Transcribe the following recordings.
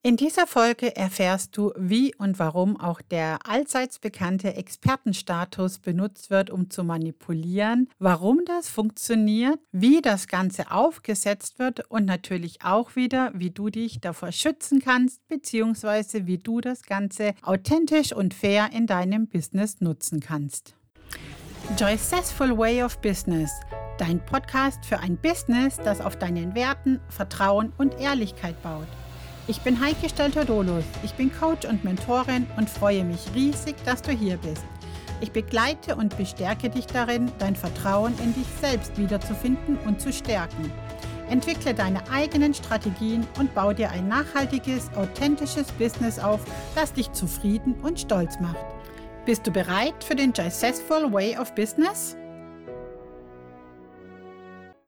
In dieser Folge erfährst du, wie und warum auch der allseits bekannte Expertenstatus benutzt wird, um zu manipulieren, warum das funktioniert, wie das Ganze aufgesetzt wird und natürlich auch wieder, wie du dich davor schützen kannst, beziehungsweise wie du das Ganze authentisch und fair in deinem Business nutzen kannst. Joycessful Way of Business, dein Podcast für ein Business, das auf deinen Werten, Vertrauen und Ehrlichkeit baut. Ich bin Heike Stelter-Dolus. Ich bin Coach und Mentorin und freue mich riesig, dass du hier bist. Ich begleite und bestärke dich darin, dein Vertrauen in dich selbst wiederzufinden und zu stärken. Entwickle deine eigenen Strategien und baue dir ein nachhaltiges, authentisches Business auf, das dich zufrieden und stolz macht. Bist du bereit für den Successful Way of Business?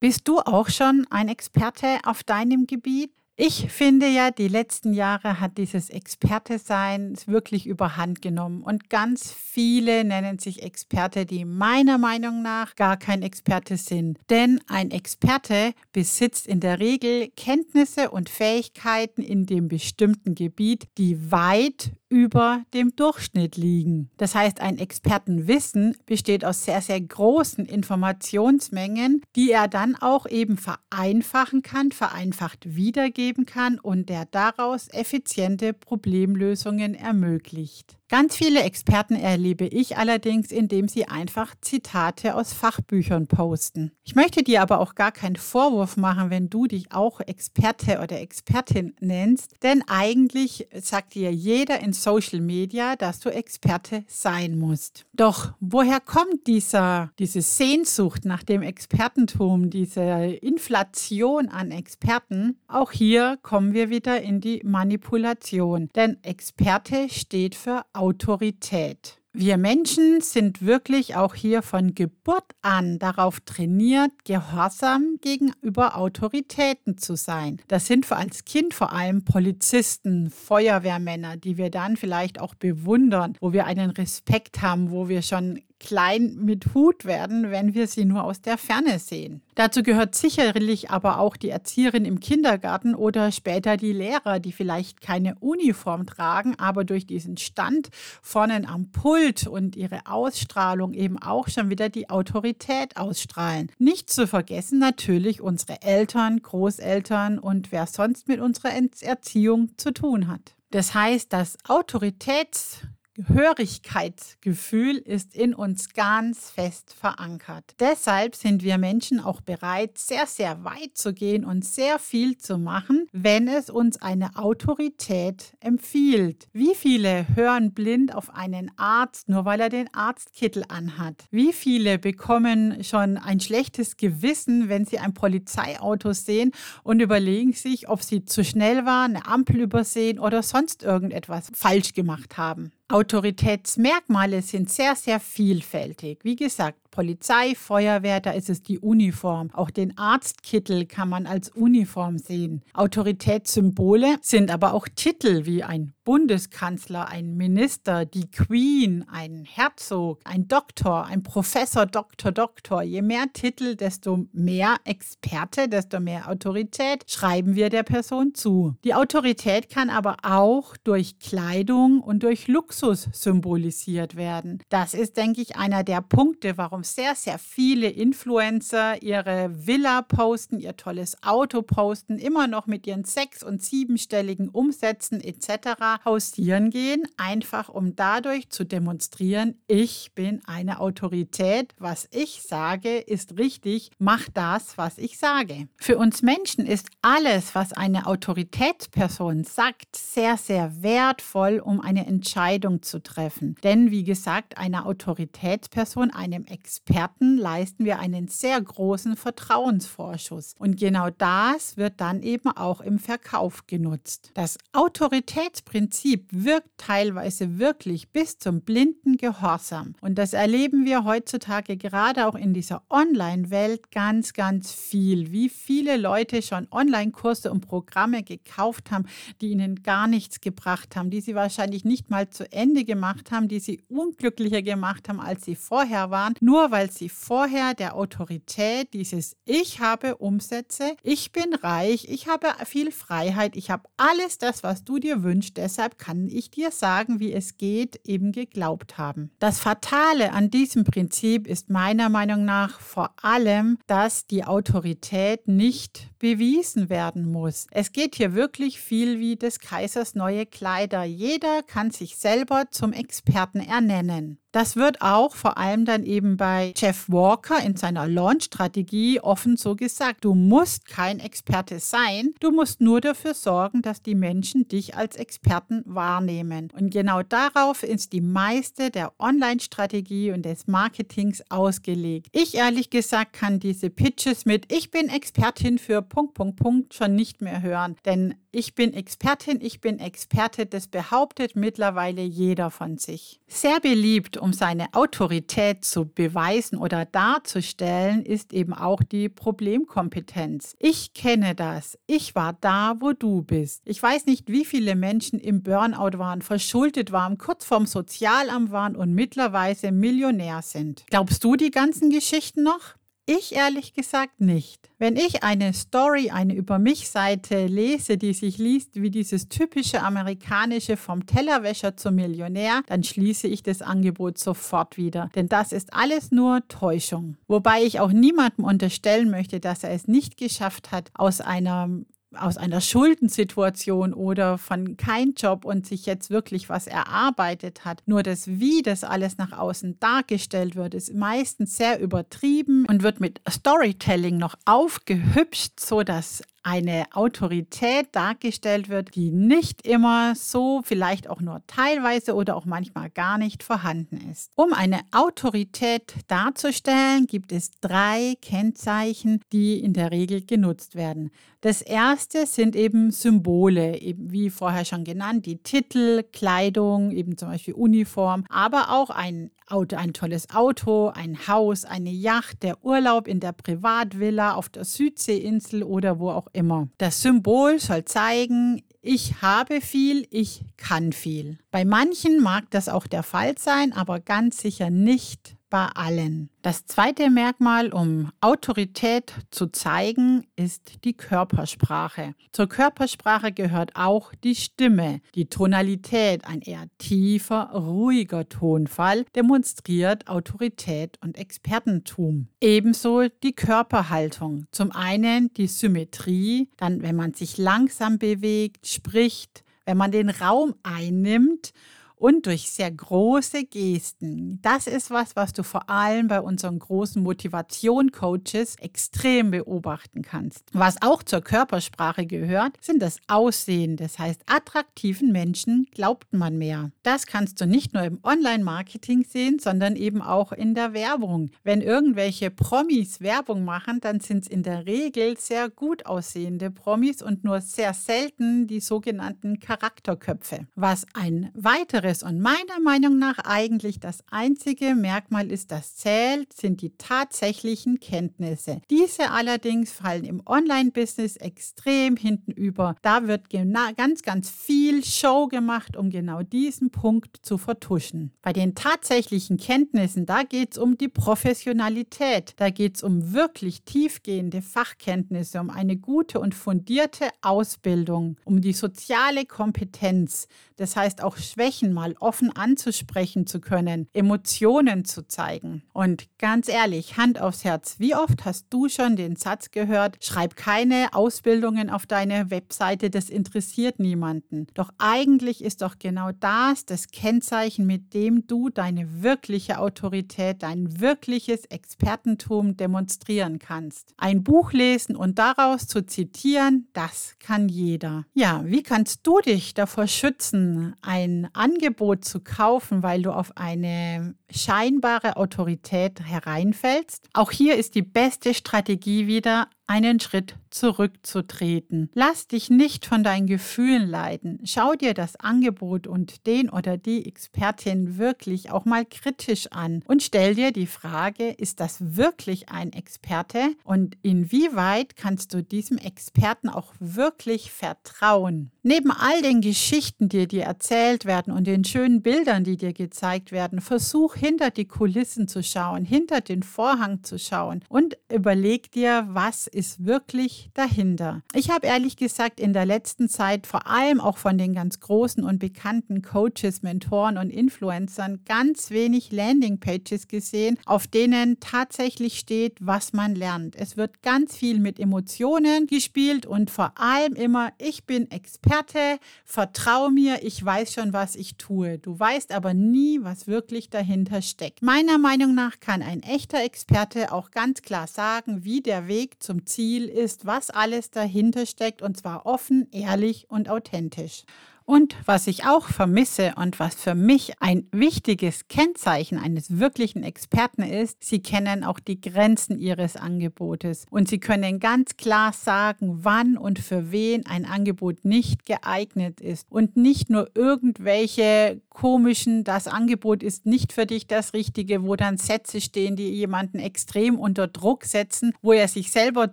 Bist du auch schon ein Experte auf deinem Gebiet? Ich finde ja, die letzten Jahre hat dieses Experte-Sein wirklich überhand genommen und ganz viele nennen sich Experte, die meiner Meinung nach gar kein Experte sind. Denn ein Experte besitzt in der Regel Kenntnisse und Fähigkeiten in dem bestimmten Gebiet, die weit über dem Durchschnitt liegen. Das heißt, ein Expertenwissen besteht aus sehr, sehr großen Informationsmengen, die er dann auch eben vereinfachen kann, vereinfacht wiedergeben kann und der daraus effiziente Problemlösungen ermöglicht. Ganz viele Experten erlebe ich allerdings, indem sie einfach Zitate aus Fachbüchern posten. Ich möchte dir aber auch gar keinen Vorwurf machen, wenn du dich auch Experte oder Expertin nennst, denn eigentlich sagt dir jeder in Social Media, dass du Experte sein musst. Doch woher kommt dieser, diese Sehnsucht nach dem Expertentum, diese Inflation an Experten? Auch hier kommen wir wieder in die Manipulation, denn Experte steht für Autorität. Wir Menschen sind wirklich auch hier von Geburt an darauf trainiert, gehorsam gegenüber Autoritäten zu sein. Das sind für als Kind vor allem Polizisten, Feuerwehrmänner, die wir dann vielleicht auch bewundern, wo wir einen Respekt haben, wo wir schon klein mit Hut werden, wenn wir sie nur aus der Ferne sehen. Dazu gehört sicherlich aber auch die Erzieherin im Kindergarten oder später die Lehrer, die vielleicht keine Uniform tragen, aber durch diesen Stand vorne am Pult und ihre Ausstrahlung eben auch schon wieder die Autorität ausstrahlen. Nicht zu vergessen natürlich unsere Eltern, Großeltern und wer sonst mit unserer Erziehung zu tun hat. Das heißt, das Autoritäts Hörigkeitsgefühl ist in uns ganz fest verankert. Deshalb sind wir Menschen auch bereit, sehr, sehr weit zu gehen und sehr viel zu machen, wenn es uns eine Autorität empfiehlt. Wie viele hören blind auf einen Arzt, nur weil er den Arztkittel anhat? Wie viele bekommen schon ein schlechtes Gewissen, wenn sie ein Polizeiauto sehen und überlegen sich, ob sie zu schnell waren, eine Ampel übersehen oder sonst irgendetwas falsch gemacht haben? Autoritätsmerkmale sind sehr, sehr vielfältig. Wie gesagt, Polizei, Feuerwehr, da ist es die Uniform. Auch den Arztkittel kann man als Uniform sehen. Autoritätssymbole sind aber auch Titel wie ein Bundeskanzler, ein Minister, die Queen, ein Herzog, ein Doktor, ein Professor, Doktor, Doktor. Je mehr Titel, desto mehr Experte, desto mehr Autorität schreiben wir der Person zu. Die Autorität kann aber auch durch Kleidung und durch Luxus symbolisiert werden. Das ist, denke ich, einer der Punkte, warum warum sehr, sehr viele Influencer ihre Villa posten, ihr tolles Auto posten, immer noch mit ihren sechs- und siebenstelligen Umsätzen etc. hausieren gehen, einfach um dadurch zu demonstrieren, ich bin eine Autorität, was ich sage, ist richtig, mach das, was ich sage. Für uns Menschen ist alles, was eine Autoritätsperson sagt, sehr, sehr wertvoll, um eine Entscheidung zu treffen. Denn wie gesagt, einer Autoritätsperson, einem Ex Experten leisten wir einen sehr großen Vertrauensvorschuss. Und genau das wird dann eben auch im Verkauf genutzt. Das Autoritätsprinzip wirkt teilweise wirklich bis zum blinden Gehorsam. Und das erleben wir heutzutage gerade auch in dieser Online-Welt ganz, ganz viel. Wie viele Leute schon Online-Kurse und Programme gekauft haben, die ihnen gar nichts gebracht haben, die sie wahrscheinlich nicht mal zu Ende gemacht haben, die sie unglücklicher gemacht haben, als sie vorher waren, nur nur weil sie vorher der Autorität dieses Ich habe Umsätze, ich bin reich, ich habe viel Freiheit, ich habe alles das, was du dir wünschst, deshalb kann ich dir sagen, wie es geht, eben geglaubt haben. Das Fatale an diesem Prinzip ist meiner Meinung nach vor allem, dass die Autorität nicht bewiesen werden muss. Es geht hier wirklich viel wie des Kaisers neue Kleider. Jeder kann sich selber zum Experten ernennen. Das wird auch vor allem dann eben bei Jeff Walker in seiner Launch-Strategie offen so gesagt. Du musst kein Experte sein, du musst nur dafür sorgen, dass die Menschen dich als Experten wahrnehmen. Und genau darauf ist die meiste der Online-Strategie und des Marketings ausgelegt. Ich ehrlich gesagt kann diese Pitches mit Ich bin Expertin für Punkt, Punkt, Punkt schon nicht mehr hören. Denn ich bin Expertin, ich bin Experte, das behauptet mittlerweile jeder von sich. Sehr beliebt, um seine Autorität zu beweisen oder darzustellen, ist eben auch die Problemkompetenz. Ich kenne das. Ich war da, wo du bist. Ich weiß nicht, wie viele Menschen im Burnout waren, verschuldet waren, kurz vorm Sozialamt waren und mittlerweile Millionär sind. Glaubst du die ganzen Geschichten noch? Ich ehrlich gesagt nicht. Wenn ich eine Story, eine Über mich Seite lese, die sich liest wie dieses typische amerikanische vom Tellerwäscher zum Millionär, dann schließe ich das Angebot sofort wieder. Denn das ist alles nur Täuschung. Wobei ich auch niemandem unterstellen möchte, dass er es nicht geschafft hat, aus einer aus einer Schuldensituation oder von kein Job und sich jetzt wirklich was erarbeitet hat. Nur das, wie das alles nach außen dargestellt wird, ist meistens sehr übertrieben und wird mit Storytelling noch aufgehübscht, so dass eine Autorität dargestellt wird, die nicht immer so, vielleicht auch nur teilweise oder auch manchmal gar nicht vorhanden ist. Um eine Autorität darzustellen, gibt es drei Kennzeichen, die in der Regel genutzt werden. Das erste sind eben Symbole, eben wie vorher schon genannt, die Titel, Kleidung, eben zum Beispiel Uniform, aber auch ein Auto, ein tolles Auto, ein Haus, eine Yacht, der Urlaub in der Privatvilla auf der Südseeinsel oder wo auch immer. Das Symbol soll zeigen, ich habe viel, ich kann viel. Bei manchen mag das auch der Fall sein, aber ganz sicher nicht bei allen. Das zweite Merkmal, um Autorität zu zeigen, ist die Körpersprache. Zur Körpersprache gehört auch die Stimme. Die Tonalität, ein eher tiefer, ruhiger Tonfall, demonstriert Autorität und Expertentum. Ebenso die Körperhaltung. Zum einen die Symmetrie, dann wenn man sich langsam bewegt, spricht, wenn man den Raum einnimmt und durch sehr große Gesten. Das ist was, was du vor allem bei unseren großen Motivation-Coaches extrem beobachten kannst. Was auch zur Körpersprache gehört, sind das Aussehen. Das heißt, attraktiven Menschen glaubt man mehr. Das kannst du nicht nur im Online-Marketing sehen, sondern eben auch in der Werbung. Wenn irgendwelche Promis Werbung machen, dann sind es in der Regel sehr gut aussehende Promis und nur sehr selten die sogenannten Charakterköpfe. Was ein weiteres anderes. Und meiner Meinung nach eigentlich das einzige Merkmal ist, das zählt, sind die tatsächlichen Kenntnisse. Diese allerdings fallen im Online-Business extrem hinten über. Da wird ganz, ganz viel Show gemacht, um genau diesen Punkt zu vertuschen. Bei den tatsächlichen Kenntnissen, da geht es um die Professionalität. Da geht es um wirklich tiefgehende Fachkenntnisse, um eine gute und fundierte Ausbildung, um die soziale Kompetenz. Das heißt auch Schwächen mal offen anzusprechen zu können, Emotionen zu zeigen. Und ganz ehrlich, Hand aufs Herz, wie oft hast du schon den Satz gehört, schreib keine Ausbildungen auf deine Webseite, das interessiert niemanden. Doch eigentlich ist doch genau das das Kennzeichen, mit dem du deine wirkliche Autorität, dein wirkliches Expertentum demonstrieren kannst. Ein Buch lesen und daraus zu zitieren, das kann jeder. Ja, wie kannst du dich davor schützen, ein Angebot Angebot zu kaufen, weil du auf eine scheinbare Autorität hereinfällst. Auch hier ist die beste Strategie wieder, einen Schritt zurückzutreten. Lass dich nicht von deinen Gefühlen leiden. Schau dir das Angebot und den oder die Expertin wirklich auch mal kritisch an und stell dir die Frage, ist das wirklich ein Experte und inwieweit kannst du diesem Experten auch wirklich vertrauen? Neben all den Geschichten, die dir erzählt werden und den schönen Bildern, die dir gezeigt werden, versuch hinter die Kulissen zu schauen, hinter den Vorhang zu schauen und überleg dir, was ist wirklich dahinter. Ich habe ehrlich gesagt in der letzten Zeit vor allem auch von den ganz großen und bekannten Coaches, Mentoren und Influencern ganz wenig Landingpages gesehen, auf denen tatsächlich steht, was man lernt. Es wird ganz viel mit Emotionen gespielt und vor allem immer, ich bin Experte, vertrau mir, ich weiß schon, was ich tue. Du weißt aber nie, was wirklich dahinter steckt. Meiner Meinung nach kann ein echter Experte auch ganz klar sagen, wie der Weg zum Ziel ist, was alles dahinter steckt und zwar offen, ehrlich und authentisch. Und was ich auch vermisse und was für mich ein wichtiges Kennzeichen eines wirklichen Experten ist, sie kennen auch die Grenzen ihres Angebotes und sie können ganz klar sagen, wann und für wen ein Angebot nicht geeignet ist und nicht nur irgendwelche komischen, das Angebot ist nicht für dich das Richtige, wo dann Sätze stehen, die jemanden extrem unter Druck setzen, wo er sich selber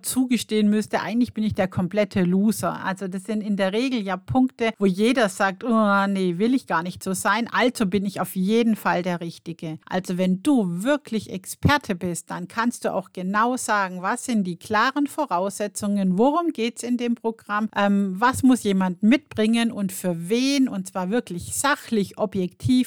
zugestehen müsste, eigentlich bin ich der komplette Loser. Also das sind in der Regel ja Punkte, wo jeder sagt, oh, nee, will ich gar nicht so sein, also bin ich auf jeden Fall der Richtige. Also wenn du wirklich Experte bist, dann kannst du auch genau sagen, was sind die klaren Voraussetzungen, worum geht es in dem Programm, ähm, was muss jemand mitbringen und für wen, und zwar wirklich sachlich, objektiv,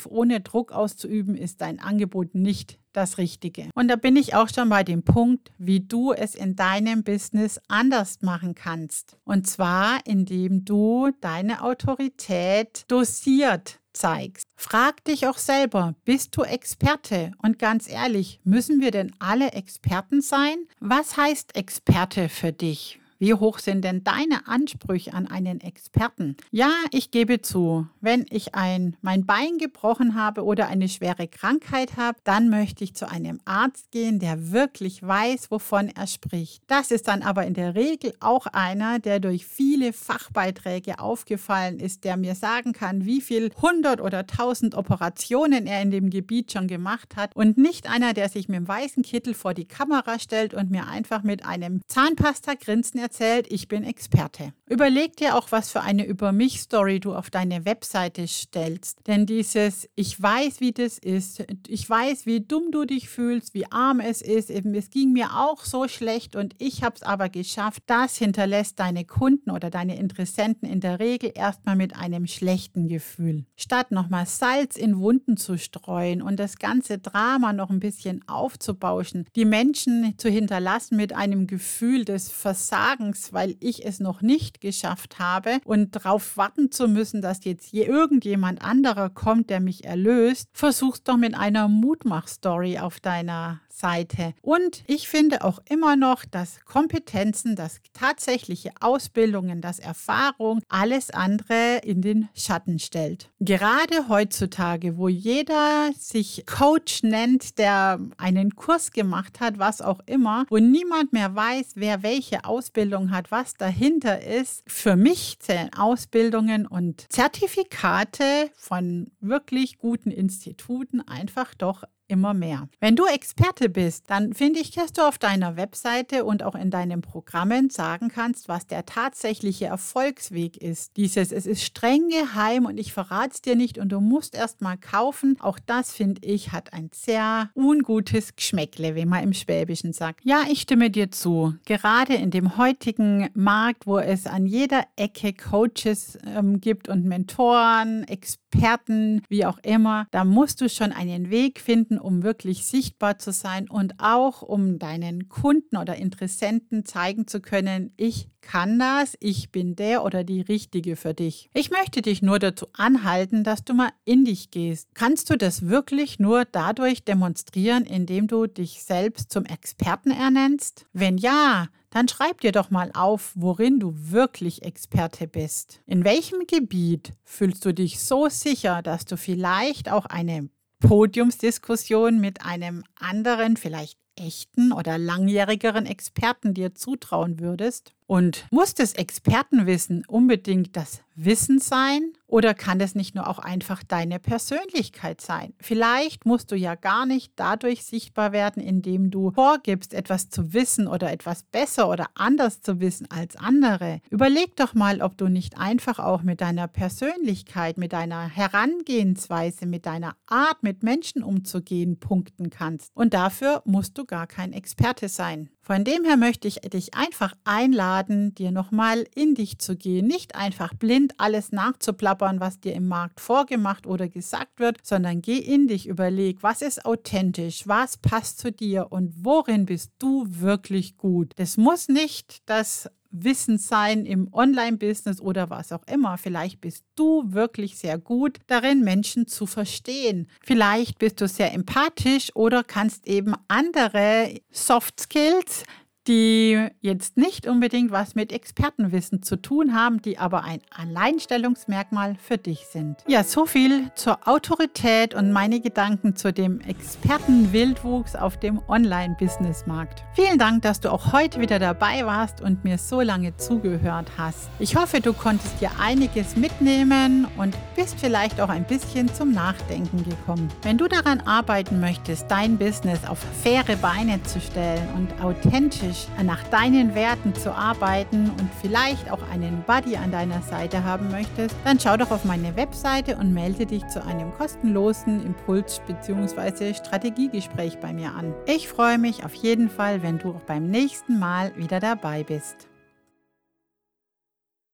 ohne Druck auszuüben, ist dein Angebot nicht das Richtige. Und da bin ich auch schon bei dem Punkt, wie du es in deinem Business anders machen kannst. Und zwar, indem du deine Autorität dosiert zeigst. Frag dich auch selber, bist du Experte? Und ganz ehrlich, müssen wir denn alle Experten sein? Was heißt Experte für dich? Wie hoch sind denn deine Ansprüche an einen Experten? Ja, ich gebe zu, wenn ich ein, mein Bein gebrochen habe oder eine schwere Krankheit habe, dann möchte ich zu einem Arzt gehen, der wirklich weiß, wovon er spricht. Das ist dann aber in der Regel auch einer, der durch viele Fachbeiträge aufgefallen ist, der mir sagen kann, wie viel hundert oder tausend Operationen er in dem Gebiet schon gemacht hat und nicht einer, der sich mit dem weißen Kittel vor die Kamera stellt und mir einfach mit einem Zahnpasta-Grinsen erzählt, ich bin Experte. Überleg dir auch, was für eine Über mich-Story du auf deine Webseite stellst. Denn dieses Ich weiß, wie das ist, ich weiß, wie dumm du dich fühlst, wie arm es ist, eben es ging mir auch so schlecht und ich habe es aber geschafft, das hinterlässt deine Kunden oder deine Interessenten in der Regel erstmal mit einem schlechten Gefühl. Statt nochmal Salz in Wunden zu streuen und das ganze Drama noch ein bisschen aufzubauschen, die Menschen zu hinterlassen mit einem Gefühl des Versagens, Versagens, weil ich es noch nicht geschafft habe. Und darauf warten zu müssen, dass jetzt irgendjemand anderer kommt, der mich erlöst, versuch's doch mit einer Mutmach-Story auf deiner Seite. Und ich finde auch immer noch, dass Kompetenzen, dass tatsächliche Ausbildungen, dass Erfahrung alles andere in den Schatten stellt. Gerade heutzutage, wo jeder sich Coach nennt, der einen Kurs gemacht hat, was auch immer, wo niemand mehr weiß, wer welche Ausbildung hat, was dahinter ist, für mich zählen Ausbildungen und Zertifikate von wirklich guten Instituten einfach doch immer mehr. Wenn du Experte bist, dann finde ich, dass du auf deiner Webseite und auch in deinen Programmen sagen kannst, was der tatsächliche Erfolgsweg ist. Dieses, es ist streng geheim und ich verrate es dir nicht und du musst erst mal kaufen. Auch das, finde ich, hat ein sehr ungutes Geschmäckle, wie man im Schwäbischen sagt. Ja, ich stimme dir zu. Gerade in dem heutigen Markt, wo es an jeder Ecke Coaches ähm, gibt und Mentoren, Experten, wie auch immer, da musst du schon einen Weg finden, um wirklich sichtbar zu sein und auch um deinen Kunden oder Interessenten zeigen zu können, ich kann das, ich bin der oder die Richtige für dich. Ich möchte dich nur dazu anhalten, dass du mal in dich gehst. Kannst du das wirklich nur dadurch demonstrieren, indem du dich selbst zum Experten ernennst? Wenn ja, dann schreib dir doch mal auf, worin du wirklich Experte bist. In welchem Gebiet fühlst du dich so sicher, dass du vielleicht auch eine Podiumsdiskussion mit einem anderen, vielleicht echten oder langjährigeren Experten dir zutrauen würdest? Und muss das Expertenwissen unbedingt das Wissen sein? Oder kann das nicht nur auch einfach deine Persönlichkeit sein? Vielleicht musst du ja gar nicht dadurch sichtbar werden, indem du vorgibst, etwas zu wissen oder etwas besser oder anders zu wissen als andere. Überleg doch mal, ob du nicht einfach auch mit deiner Persönlichkeit, mit deiner Herangehensweise, mit deiner Art, mit Menschen umzugehen, punkten kannst. Und dafür musst du gar kein Experte sein. Von dem her möchte ich dich einfach einladen, dir nochmal in dich zu gehen, nicht einfach blind alles nachzuplappern, was dir im Markt vorgemacht oder gesagt wird, sondern geh in dich, überleg, was ist authentisch, was passt zu dir und worin bist du wirklich gut. Das muss nicht das Wissen sein im Online-Business oder was auch immer. Vielleicht bist du wirklich sehr gut darin, Menschen zu verstehen. Vielleicht bist du sehr empathisch oder kannst eben andere Soft Skills die jetzt nicht unbedingt was mit Expertenwissen zu tun haben, die aber ein Alleinstellungsmerkmal für dich sind. Ja, so viel zur Autorität und meine Gedanken zu dem Expertenwildwuchs auf dem Online-Business-Markt. Vielen Dank, dass du auch heute wieder dabei warst und mir so lange zugehört hast. Ich hoffe, du konntest dir einiges mitnehmen und bist vielleicht auch ein bisschen zum Nachdenken gekommen. Wenn du daran arbeiten möchtest, dein Business auf faire Beine zu stellen und authentisch authentisch nach deinen Werten zu arbeiten und vielleicht auch einen Buddy an deiner Seite haben möchtest, dann schau doch auf meine Webseite und melde dich zu einem kostenlosen Impuls- bzw. Strategiegespräch bei mir an. Ich freue mich auf jeden Fall, wenn du auch beim nächsten Mal wieder dabei bist.